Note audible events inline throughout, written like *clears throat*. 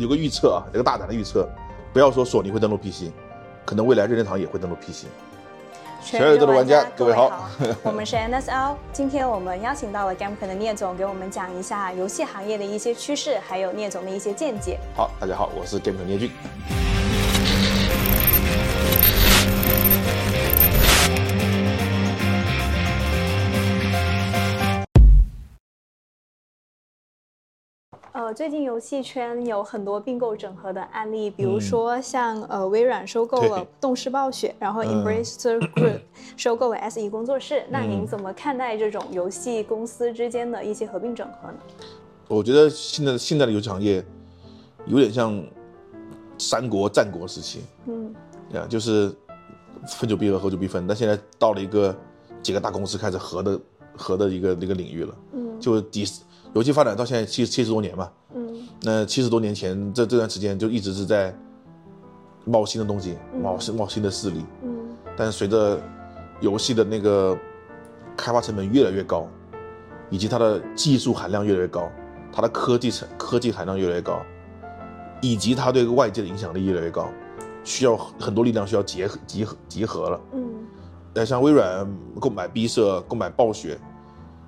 有个预测啊，有个大胆的预测，不要说索尼会登陆 PC，可能未来任天堂也会登陆 PC。全宇宙的玩家，各位好，*laughs* 我们是 NSL，今天我们邀请到了 Gamecult 的聂总，给我们讲一下游戏行业的一些趋势，还有聂总的一些见解。好，大家好，我是 GameCon 聂俊。呃，最近游戏圈有很多并购整合的案例，比如说像呃微软收购了动视暴雪，然后 Embracer Group *clears throat* 收购了 SE 工作室。那您怎么看待这种游戏公司之间的一些合并整合呢？我觉得现在现在的游戏行业有点像三国战国时期，嗯，对啊，就是分久必合，合久必分。但现在到了一个几个大公司开始合的合的一个一个领域了，嗯，就第。游戏发展到现在七七十多年嘛，嗯，那七十多年前这这段时间就一直是在冒新的东西，冒新冒新的势力，嗯，但是随着游戏的那个开发成本越来越高，以及它的技术含量越来越高，它的科技成科技含量越来越高，以及它对外界的影响力越来越高，需要很多力量需要结合集合集合了，嗯，那像微软购买 B 社购买暴雪，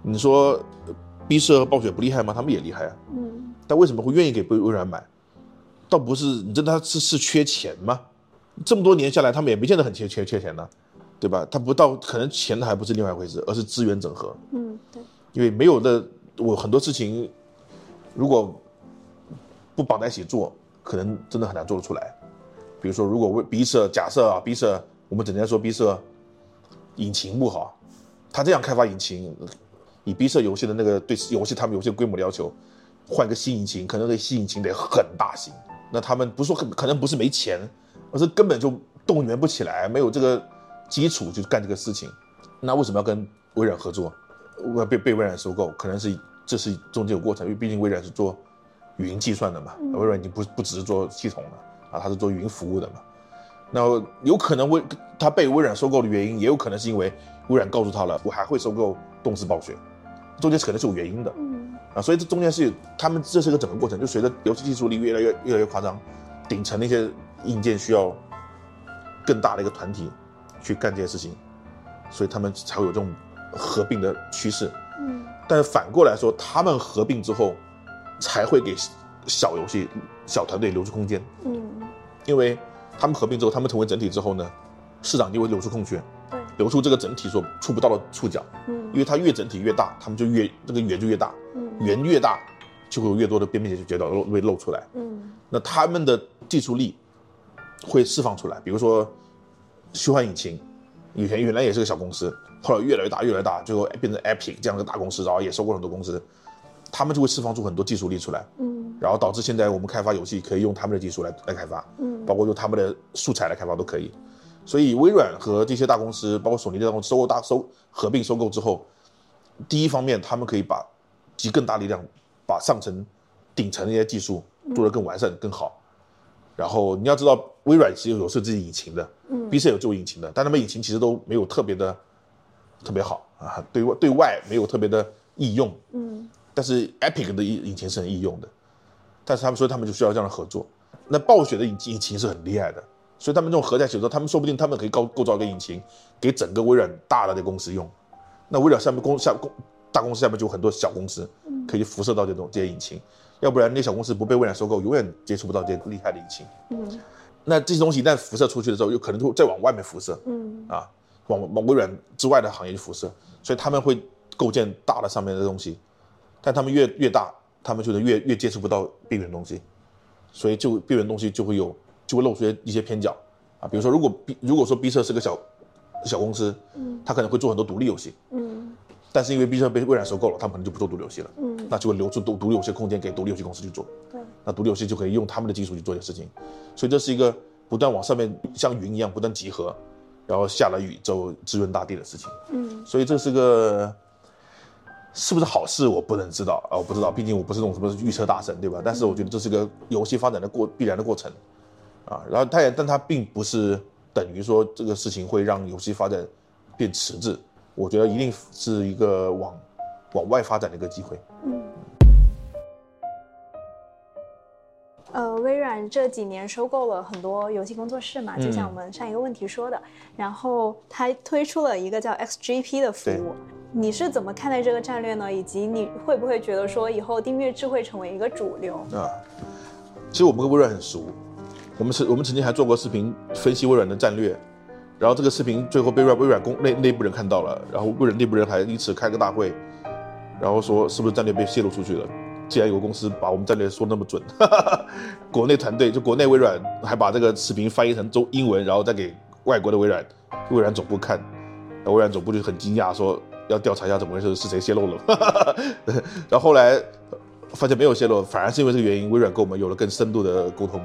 你说。B 社和暴雪不厉害吗？他们也厉害啊。嗯。但为什么会愿意给微微软买？倒不是你真的他是是缺钱吗？这么多年下来，他们也没见得很缺缺缺钱呢，对吧？他不到可能钱还不是另外一回事，而是资源整合。嗯，对。因为没有的，我很多事情如果不绑在一起做，可能真的很难做得出来。比如说，如果为 B 社假设啊，B 社我们整天说 B 社引擎不好，他这样开发引擎。以 B 社游戏的那个对游戏他们游戏规模的要求，换个新引擎，可能这新引擎得很大型。那他们不是说可能不是没钱，而是根本就动员不起来，没有这个基础就干这个事情。那为什么要跟微软合作？要被被微软收购，可能是这是中间有过程，因为毕竟微软是做云计算的嘛，微软已经不不只是做系统了啊，它是做云服务的嘛。那有可能微他被微软收购的原因，也有可能是因为微软告诉他了，我还会收购动视暴雪。中间可能是有原因的，嗯。啊，所以这中间是他们这是个整个过程，就随着游戏技术力越来越越来越夸张，顶层那些硬件需要更大的一个团体去干这些事情，所以他们才会有这种合并的趋势，嗯，但是反过来说，他们合并之后才会给小游戏小团队留出空间，嗯，因为他们合并之后，他们成为整体之后呢，市场就会留出空缺。留出这个整体所触不到的触角，嗯，因为它越整体越大，他们就越这个圆就越大，嗯，圆越大，就会有越多的边边角角露会露出来，嗯，那他们的技术力会释放出来，比如说虚幻引擎，以前原来也是个小公司，后来越来越大越来越大，最后变成 Epic 这样的大公司，然后也收购很多公司，他们就会释放出很多技术力出来，嗯，然后导致现在我们开发游戏可以用他们的技术来来开发，嗯，包括用他们的素材来开发都可以。所以微软和这些大公司，包括索尼这大公司收购大收合并收购之后，第一方面他们可以把集更大力量，把上层顶层那些技术做得更完善更好。然后你要知道，微软其实有设自己引擎的嗯，B 社有做引擎的，但他们引擎其实都没有特别的特别好啊，对外对外没有特别的易用。嗯。但是 Epic 的引引擎是很易用的，但是他们说他们就需要这样的合作。那暴雪的引引擎是很厉害的。所以他们这种合在一起的时候，他们说不定他们可以构构造一个引擎，给整个微软大的这公司用。那微软下面公下公大公司下面就有很多小公司，可以辐射到这种这些引擎。要不然那小公司不被微软收购，永远接触不到这些厉害的引擎。嗯。那这些东西一旦辐射出去的时候，有可能就会再往外面辐射。嗯。啊，往往微软之外的行业去辐射。所以他们会构建大的上面的东西，但他们越越大，他们就能越越接触不到边缘东西，所以就边缘东西就会有。就会露出一些偏角，啊，比如说，如果 B 如果说 B 社是个小小公司，嗯，他可能会做很多独立游戏，嗯，但是因为 B 社被微软收购了，他们可能就不做独立游戏了。嗯，那就会留出独独立游戏空间给独立游戏公司去做。对，那独立游戏就可以用他们的技术去做一些事情，所以这是一个不断往上面像云一样不断集合，然后下了雨就滋润大地的事情。嗯，所以这是个是不是好事，我不能知道啊，我不知道，毕竟我不是那种什么预测大神，对吧？但是我觉得这是个游戏发展的过必然的过程，啊，然后它也，但它并不是等于说这个事情会让游戏发展变迟滞。我觉得一定是一个往往外发展的一个机会。嗯。呃，微软这几年收购了很多游戏工作室嘛，就像我们上一个问题说的，嗯、然后它推出了一个叫 XGP 的服务。你是怎么看待这个战略呢？以及你会不会觉得说以后订阅制会成为一个主流？啊，其实我们跟微软很熟，我们是我们曾经还做过视频分析微软的战略。然后这个视频最后被微软公内内部人看到了，然后微软内部人还因此开个大会，然后说是不是战略被泄露出去了？既然有个公司把我们战略说那么准，哈哈哈，国内团队就国内微软还把这个视频翻译成中英文，然后再给外国的微软微软总部看，微软总部就很惊讶，说要调查一下怎么回事，是谁泄露了？哈哈，然后后来发现没有泄露，反而是因为这个原因，微软跟我们有了更深度的沟通。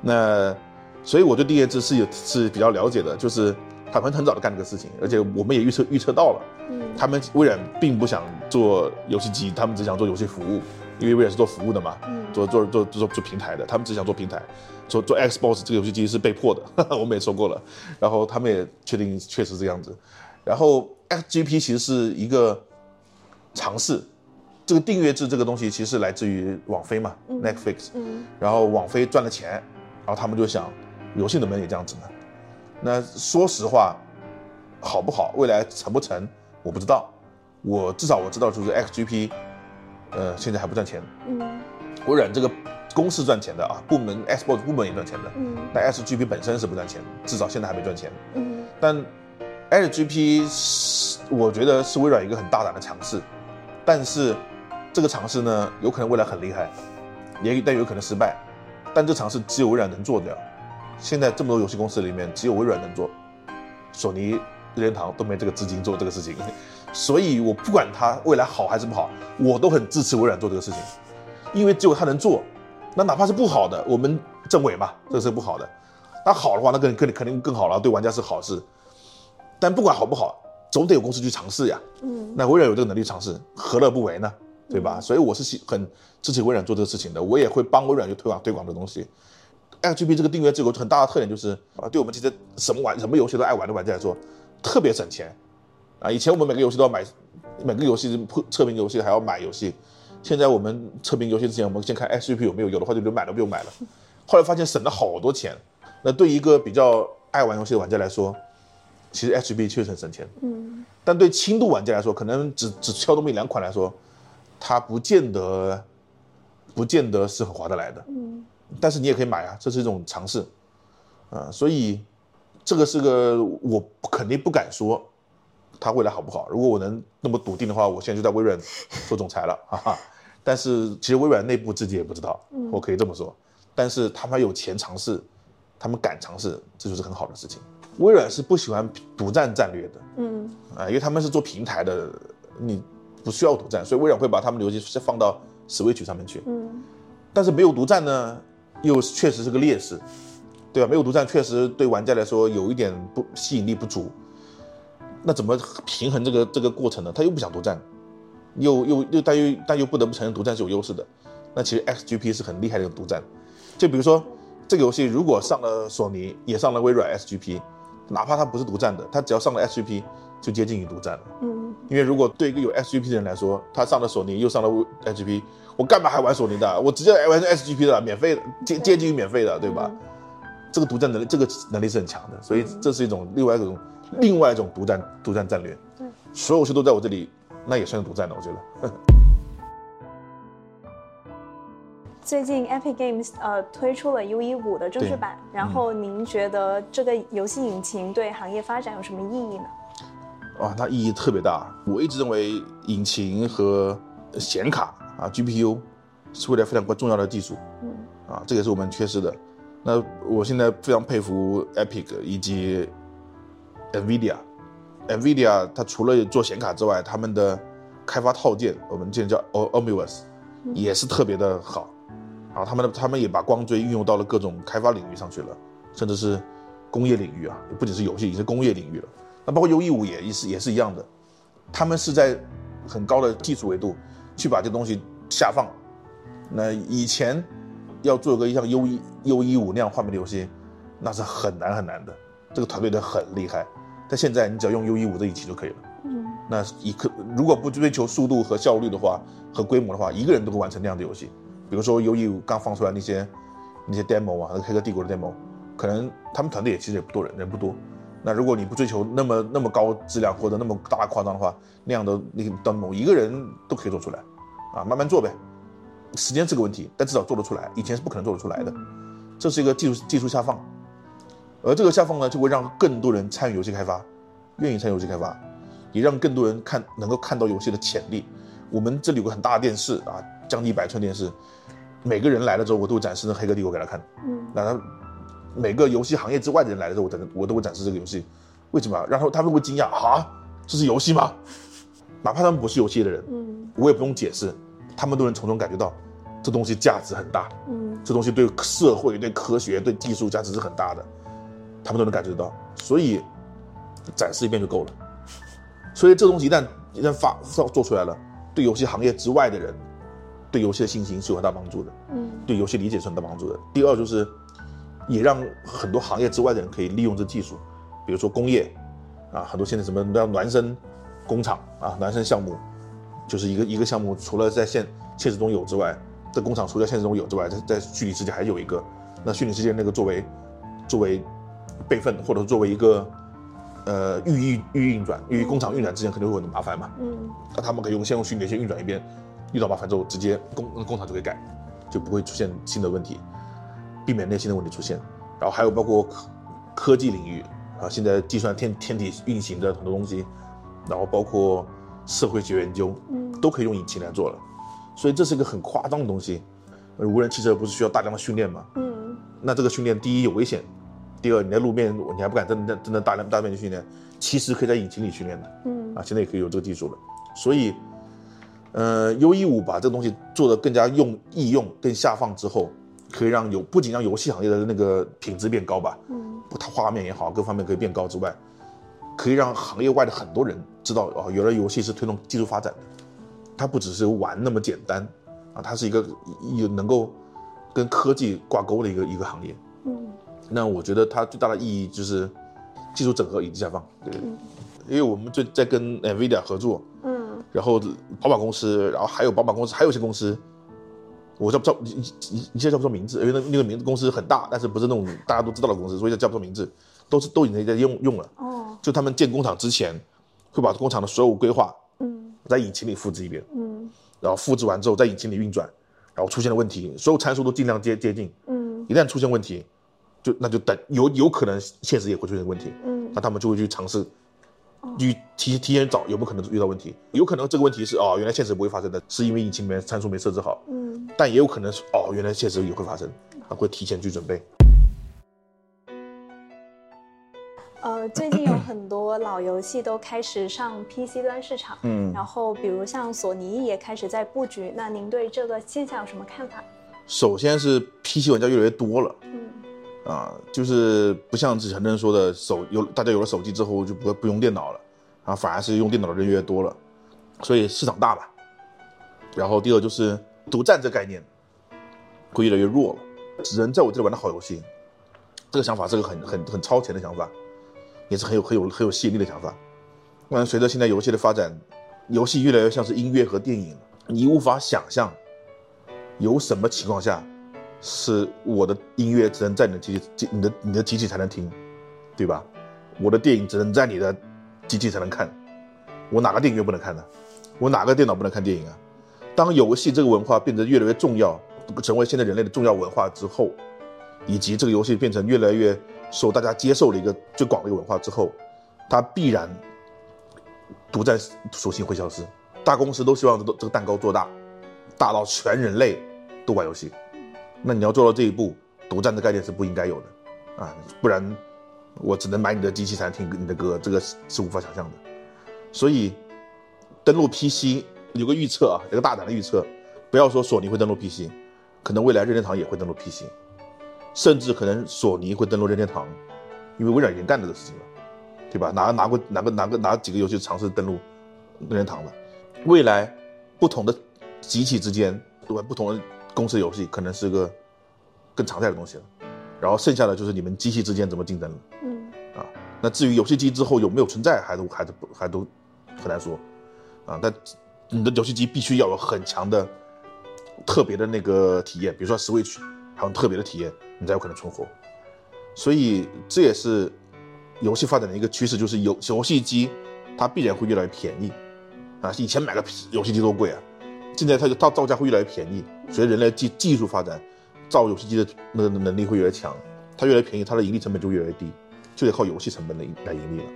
那。所以我对订阅制是有是比较了解的，就是他们很早就干这个事情，而且我们也预测预测到了，嗯，他们微软并不想做游戏机，他们只想做游戏服务，因为微软是做服务的嘛，嗯，做做做做做平台的，他们只想做平台，做做 Xbox 这个游戏机是被迫的，呵 *laughs* 呵我们也说过了，然后他们也确定确实这样子，然后 XGP 其实是一个尝试，这个订阅制这个东西其实是来自于网飞嘛，嗯，Netflix，嗯，然后网飞赚了钱，然后他们就想。游戏能不能也这样子呢？那说实话，好不好？未来成不成？我不知道。我至少我知道，就是 XGP，呃，现在还不赚钱。嗯。微软这个公司赚钱的啊，部门 Xbox 部门也赚钱的。嗯。但 XGP 本身是不赚钱，至少现在还没赚钱。嗯。但 XGP 是我觉得是微软一个很大胆的尝试，但是这个尝试呢，有可能未来很厉害，也但有可能失败。但这尝试只有微软能做掉。现在这么多游戏公司里面，只有微软能做，索尼、任天堂都没这个资金做这个事情，所以我不管它未来好还是不好，我都很支持微软做这个事情，因为只有它能做，那哪怕是不好的，我们证伪嘛，这个是不好的，那好的话，那肯肯定肯定更好了，对玩家是好事，但不管好不好，总得有公司去尝试呀，嗯，那微软有这个能力尝试，何乐不为呢？对吧？所以我是很支持微软做这个事情的，我也会帮微软去推广推广这东西。XGP 这个订阅制有很大的特点，就是啊，对我们这些什么玩什么游戏都爱玩的玩家来说，特别省钱啊。以前我们每个游戏都要买，每个游戏测评游戏还要买游戏，现在我们测评游戏之前，我们先看 XGP 有没有，有的话就就买了，不用买了。后来发现省了好多钱。那对一个比较爱玩游戏的玩家来说，其实 XGP 确实很省钱。嗯。但对轻度玩家来说，可能只只挑这么一两款来说，它不见得，不见得是很划得来的。嗯。但是你也可以买啊，这是一种尝试，啊，所以这个是个我肯定不敢说它未来好不好。如果我能那么笃定的话，我现在就在微软做总裁了，*laughs* 哈哈。但是其实微软内部自己也不知道，我可以这么说。但是他们有钱尝试，他们敢尝试，这就是很好的事情。微软是不喜欢独占战略的，嗯，啊，因为他们是做平台的，你不需要独占，所以微软会把他们的游戏放到 Switch 上面去，嗯，但是没有独占呢？又确实是个劣势，对吧？没有独占，确实对玩家来说有一点不吸引力不足。那怎么平衡这个这个过程呢？他又不想独占，又又又但又但又不得不承认独占是有优势的。那其实 XGP 是很厉害的一个独占。就比如说这个游戏如果上了索尼，也上了微软 XGP，哪怕它不是独占的，它只要上了 XGP 就接近于独占了。嗯。因为如果对一个有 SGP 的人来说，他上了索尼又上了 SGP，。我干嘛还玩索尼的？我直接玩 SGP 的，免费的，接接近于免费的，对吧？嗯、这个独占能力，这个能力是很强的，所以这是一种另外一种另外一种独占独占战略。对，所有游戏都在我这里，那也算独占了，我觉得。*laughs* 最近 Epic Games 呃推出了 UE 五的正式版，然后您觉得这个游戏引擎对行业发展有什么意义呢？哇，它意义特别大。我一直认为引擎和显卡。啊，GPU 是未来非常关重要的技术，嗯，啊，这个是我们缺失的。那我现在非常佩服 Epic 以及 NVIDIA，NVIDIA 它除了做显卡之外，他们的开发套件，我们现在叫 Omniverse，也是特别的好。啊，他们的他们也把光追运用到了各种开发领域上去了，甚至是工业领域啊，不仅是游戏，已经是工业领域了。那包括 U E 五也是也是一样的，他们是在很高的技术维度去把这东西下放。那以前要做个像 U E U E 五那样画面的游戏，那是很难很难的，这个团队的很厉害。但现在你只要用 U E 五这一期就可以了。嗯，那一刻如果不追求速度和效率的话，和规模的话，一个人都会完成那样的游戏。比如说 U E 五刚放出来那些那些 demo 啊，那个黑客帝国的 demo，可能他们团队也其实也不多人，人不多。那如果你不追求那么那么高质量或者那么大夸张的话，那样的那个 demo 一个人都可以做出来，啊，慢慢做呗。时间是个问题，但至少做得出来，以前是不可能做得出来的。这是一个技术技术下放，而这个下放呢，就会让更多人参与游戏开发，愿意参与游戏开发，也让更多人看能够看到游戏的潜力。我们这里有个很大的电视啊，将近一百寸电视。每个人来了之后，我都会展示那《黑客帝国》给他看。嗯，那他每个游戏行业之外的人来的时候，我展我都会展示这个游戏。为什么？然后他们会惊讶啊，这是游戏吗？哪怕他们不是游戏的人，嗯，我也不用解释，他们都能从中感觉到这东西价值很大。嗯，这东西对社会、对科学、对技术价值是很大的，他们都能感觉得到。所以展示一遍就够了。所以这东西一旦一旦发做出来了，对游戏行业之外的人。对游戏的信心是有很大帮助的，嗯，对游戏理解是很大帮助的。第二就是，也让很多行业之外的人可以利用这技术，比如说工业，啊，很多现在什么叫孪生工厂啊，孪生项目，就是一个一个项目，除了在现现实中有之外，在工厂除了现实中有之外，在在虚拟世界还有一个，那虚拟世界那个作为作为备份或者作为一个呃预预预运转，因为工厂运转之前肯定会有很多麻烦嘛，嗯，那他们可以用先用虚拟先运转一遍。遇到麻烦之后，直接工工厂就可以改，就不会出现新的问题，避免内心的问题出现。然后还有包括科科技领域啊，现在计算天天体运行的很多东西，然后包括社会学研究，嗯，都可以用引擎来做了。所以这是一个很夸张的东西。无人汽车不是需要大量的训练吗？嗯，那这个训练第一有危险，第二你在路面你还不敢真的真的大量大面积训练，其实可以在引擎里训练的。嗯，啊，现在也可以有这个技术了，所以。呃，U15 把这个东西做得更加用易用、更下放之后，可以让有不仅让游戏行业的那个品质变高吧，嗯，它画面也好，各方面可以变高之外，可以让行业外的很多人知道哦，原来游戏是推动技术发展的，它不只是玩那么简单啊，它是一个有能够跟科技挂钩的一个一个行业，嗯，那我觉得它最大的意义就是技术整合以及下放，对，嗯，因为我们最在跟 NVIDIA 合作，嗯。然后宝马公司，然后还有宝马公司，还有一些公司，我叫不叫你你你现在叫不出名字，因为那那个名字公司很大，但是不是那种大家都知道的公司，所以叫不出名字，都是都已经在用用了。哦。就他们建工厂之前，会把工厂的所有规划，嗯，在引擎里复制一遍，嗯，然后复制完之后在引擎里运转，然后出现了问题，所有参数都尽量接接近，嗯，一旦出现问题，就那就等有有可能现实也会出现问题，嗯，那他们就会去尝试。你提提前找有没有可能遇到问题？有可能这个问题是哦，原来现实不会发生的，是因为引擎里面参数没设置好。嗯，但也有可能是哦，原来现实也会发生，他会提前去准备。呃，最近有很多老游戏都开始上 PC 端市场，嗯，然后比如像索尼也开始在布局，那您对这个现象有什么看法？首先是 PC 玩家越来越多了，嗯。啊，就是不像之前很多人说的手有大家有了手机之后就不不用电脑了，啊，反而是用电脑的人越来越多了，所以市场大吧。然后第二就是独占这概念会越来越弱了，只能在我这里玩的好游戏，这个想法是个很很很超前的想法，也是很有很有很有吸引力的想法。那随着现在游戏的发展，游戏越来越像是音乐和电影，你无法想象有什么情况下。是我的音乐只能在你的机器、你的你的机器才能听，对吧？我的电影只能在你的机器才能看，我哪个电影院不能看呢？我哪个电脑不能看电影啊？当游戏这个文化变得越来越重要，成为现在人类的重要文化之后，以及这个游戏变成越来越受大家接受的一个最广的一个文化之后，它必然独占属性会消失。大公司都希望这这个蛋糕做大，大到全人类都玩游戏。那你要做到这一步，独占的概念是不应该有的，啊，不然，我只能买你的机器才能听你的歌，这个是无法想象的。所以，登陆 PC 有个预测啊，有个大胆的预测，不要说索尼会登陆 PC，可能未来任天堂也会登陆 PC，甚至可能索尼会登陆任天堂，因为微软已经干这个事情了，对吧？拿拿过哪个哪个哪几个游戏尝试登陆任天堂了？未来不同的机器之间，对吧？不同的公司游戏可能是个更常态的东西了。然后剩下的就是你们机器之间怎么竞争了。嗯，啊，那至于游戏机之后有没有存在，还都还都还都很难说，啊，但你的游戏机必须要有很强的特别的那个体验，比如说 Switch，还有特别的体验，你才有可能存活。所以这也是游戏发展的一个趋势，就是游游戏机它必然会越来越便宜，啊，以前买个游戏机多贵啊，现在它就造造价会越来越便宜，随着人类技技术发展。造游戏机的那能力会越来越强，它越来越便宜，它的盈利成本就越来越低，就得靠游戏成本来来盈利了。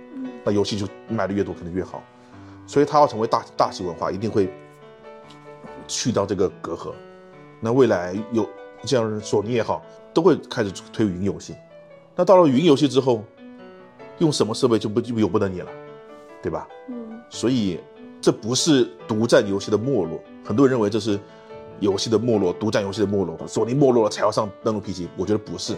那游戏就卖的越多，肯定越好。所以它要成为大大型文化，一定会去掉这个隔阂。那未来有像索尼也好，都会开始推云游戏。那到了云游戏之后，用什么设备就不就由不得你了，对吧？嗯。所以这不是独占游戏的没落，很多人认为这是。游戏的没落，独占游戏的没落，索尼没落了才要上登陆 PC，我觉得不是，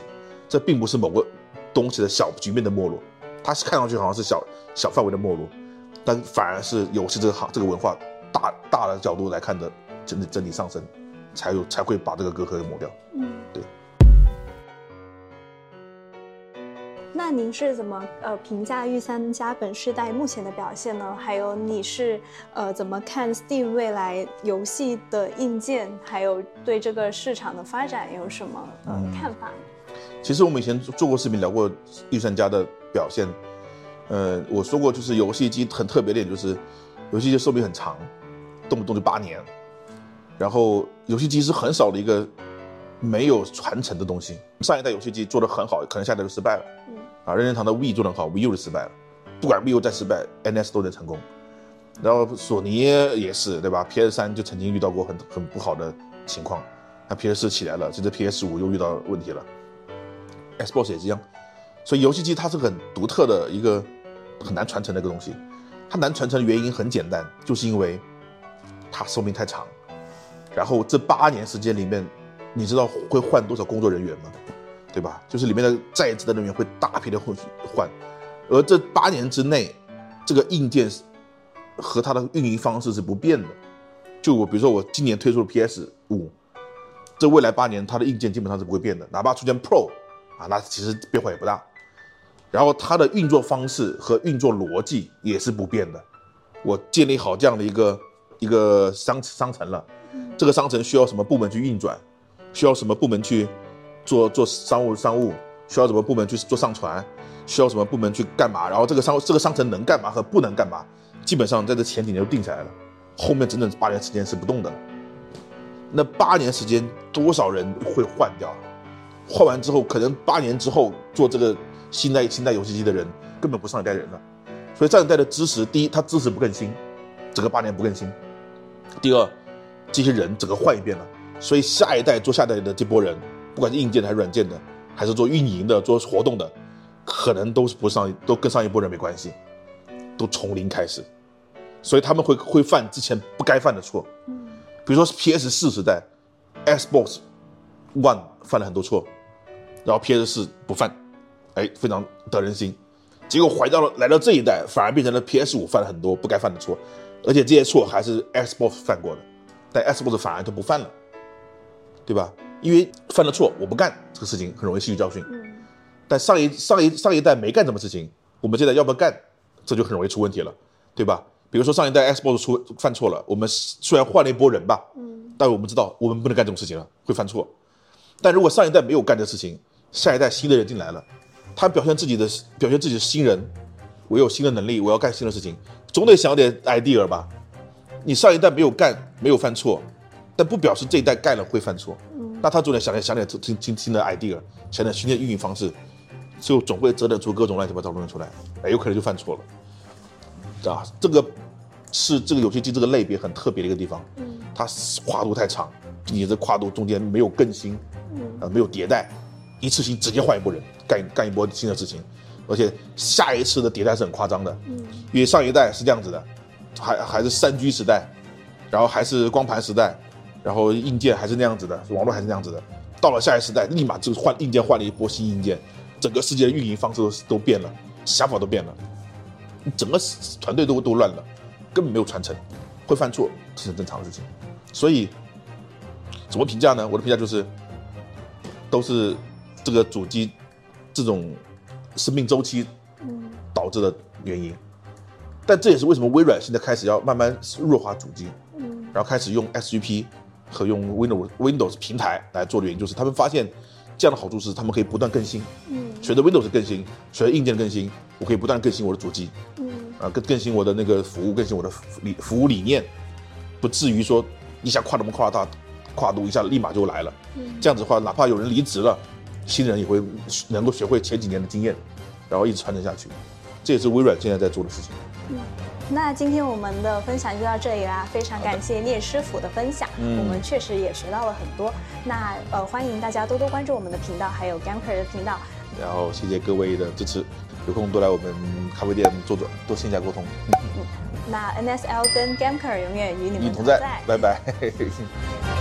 这并不是某个东西的小局面的没落，它是看上去好像是小小范围的没落，但反而是游戏这个行这个文化大大的角度来看的整体整体上升，才有才会把这个隔阂给抹掉。嗯，对。那您是怎么呃评价御三家本世代目前的表现呢？还有你是呃怎么看 Steam 未来游戏的硬件，还有对这个市场的发展有什么呃看法？其实我们以前做过视频聊过御三家的表现，呃，我说过就是游戏机很特别的点就是游戏机寿命很长，动不动就八年，然后游戏机是很少的一个没有传承的东西，上一代游戏机做的很好，可能下一代就失败了。嗯啊，任天堂的 Wii 做得很好，Wii U 就失败了。不管 Wii U 再失败，NS 都能成功。然后索尼也是，对吧？PS 三就曾经遇到过很很不好的情况，那 PS 四起来了，现在 PS 五又遇到问题了。Xbox 也是一样。所以游戏机它是很独特的一个很难传承的一个东西。它难传承的原因很简单，就是因为它寿命太长。然后这八年时间里面，你知道会换多少工作人员吗？对吧？就是里面的在职的人员会大批的换换，而这八年之内，这个硬件和它的运营方式是不变的。就我比如说我今年推出了 PS 五，这未来八年它的硬件基本上是不会变的，哪怕出现 Pro 啊，那其实变化也不大。然后它的运作方式和运作逻辑也是不变的。我建立好这样的一个一个商商城了，这个商城需要什么部门去运转，需要什么部门去。做做商务商务需要什么部门去做上传，需要什么部门去干嘛？然后这个商这个商城能干嘛和不能干嘛，基本上在这前几年就定下来了，后面整整八年时间是不动的。那八年时间多少人会换掉？换完之后，可能八年之后做这个新代新代游戏机的人根本不上一代人了。所以上一代的知识，第一，它知识不更新，整个八年不更新；第二，这些人整个换一遍了，所以下一代做下一代的这波人。不管是硬件的还是软件的，还是做运营的、做活动的，可能都是不上，都跟上一波人没关系，都从零开始，所以他们会会犯之前不该犯的错。嗯，比如说是 PS 四时代，Xbox One 犯了很多错，然后 PS 四不犯，哎，非常得人心。结果回到了来到这一代，反而变成了 PS 五犯了很多不该犯的错，而且这些错还是 Xbox 犯过的，但 Xbox 反而就不犯了，对吧？因为犯了错，我不干这个事情，很容易吸取教训。嗯，但上一上一上一代没干什么事情，我们这代要不要干，这就很容易出问题了，对吧？比如说上一代 Xbox 出犯错了，我们虽然换了一波人吧，嗯，但我们知道我们不能干这种事情了，会犯错。但如果上一代没有干这事情，下一代新的人进来了，他表现自己的表现自己的新人，我有新的能力，我要干新的事情，总得想点 idea 吧？你上一代没有干，没有犯错，但不表示这一代干了会犯错。那他总得想点想点新新新的 idea，想点新的运营方式，就总会折腾出各种乱七八糟东西出来，哎，有可能就犯错了，啊，这个是这个游戏机这个类别很特别的一个地方，它跨度太长，你这跨度中间没有更新，啊，没有迭代，一次性直接换一波人干干一波新的事情，而且下一次的迭代是很夸张的，嗯，因为上一代是这样子的，还还是三 G 时代，然后还是光盘时代，然后硬件还是那样子的，网络还是那样子的，到了下一时代，立马就换硬件，换了一波新硬件，整个世界的运营方式都都变了，想法都变了，整个团队都都乱了，根本没有传承，会犯错是很正常的事情，所以怎么评价呢？我的评价就是，都是这个主机这种。生命周期导致的原因，但这也是为什么微软现在开始要慢慢弱化主机，然后开始用 SGP 和用 Windows Windows 平台来做的原因，就是他们发现这样的好处是他们可以不断更新，嗯随着 Windows 更新，随着硬件更新，我可以不断更新我的主机，嗯啊更更新我的那个服务，更新我的理服务理念，不至于说一下跨那么跨大跨度，一下立马就来了，嗯这样子的话，哪怕有人离职了。新人也会能够学会前几年的经验，然后一直传承下去，这也是微软现在在做的事情。嗯，那今天我们的分享就到这里啦，非常感谢聂师傅的分享，我们确实也学到了很多。那呃，欢迎大家多多关注我们的频道，还有 Gamker 的频道。然后谢谢各位的支持，有空多来我们咖啡店坐坐，多线下沟通。嗯，*laughs* 那 NSL 跟 Gamker 永远与你们同在，拜拜。*laughs*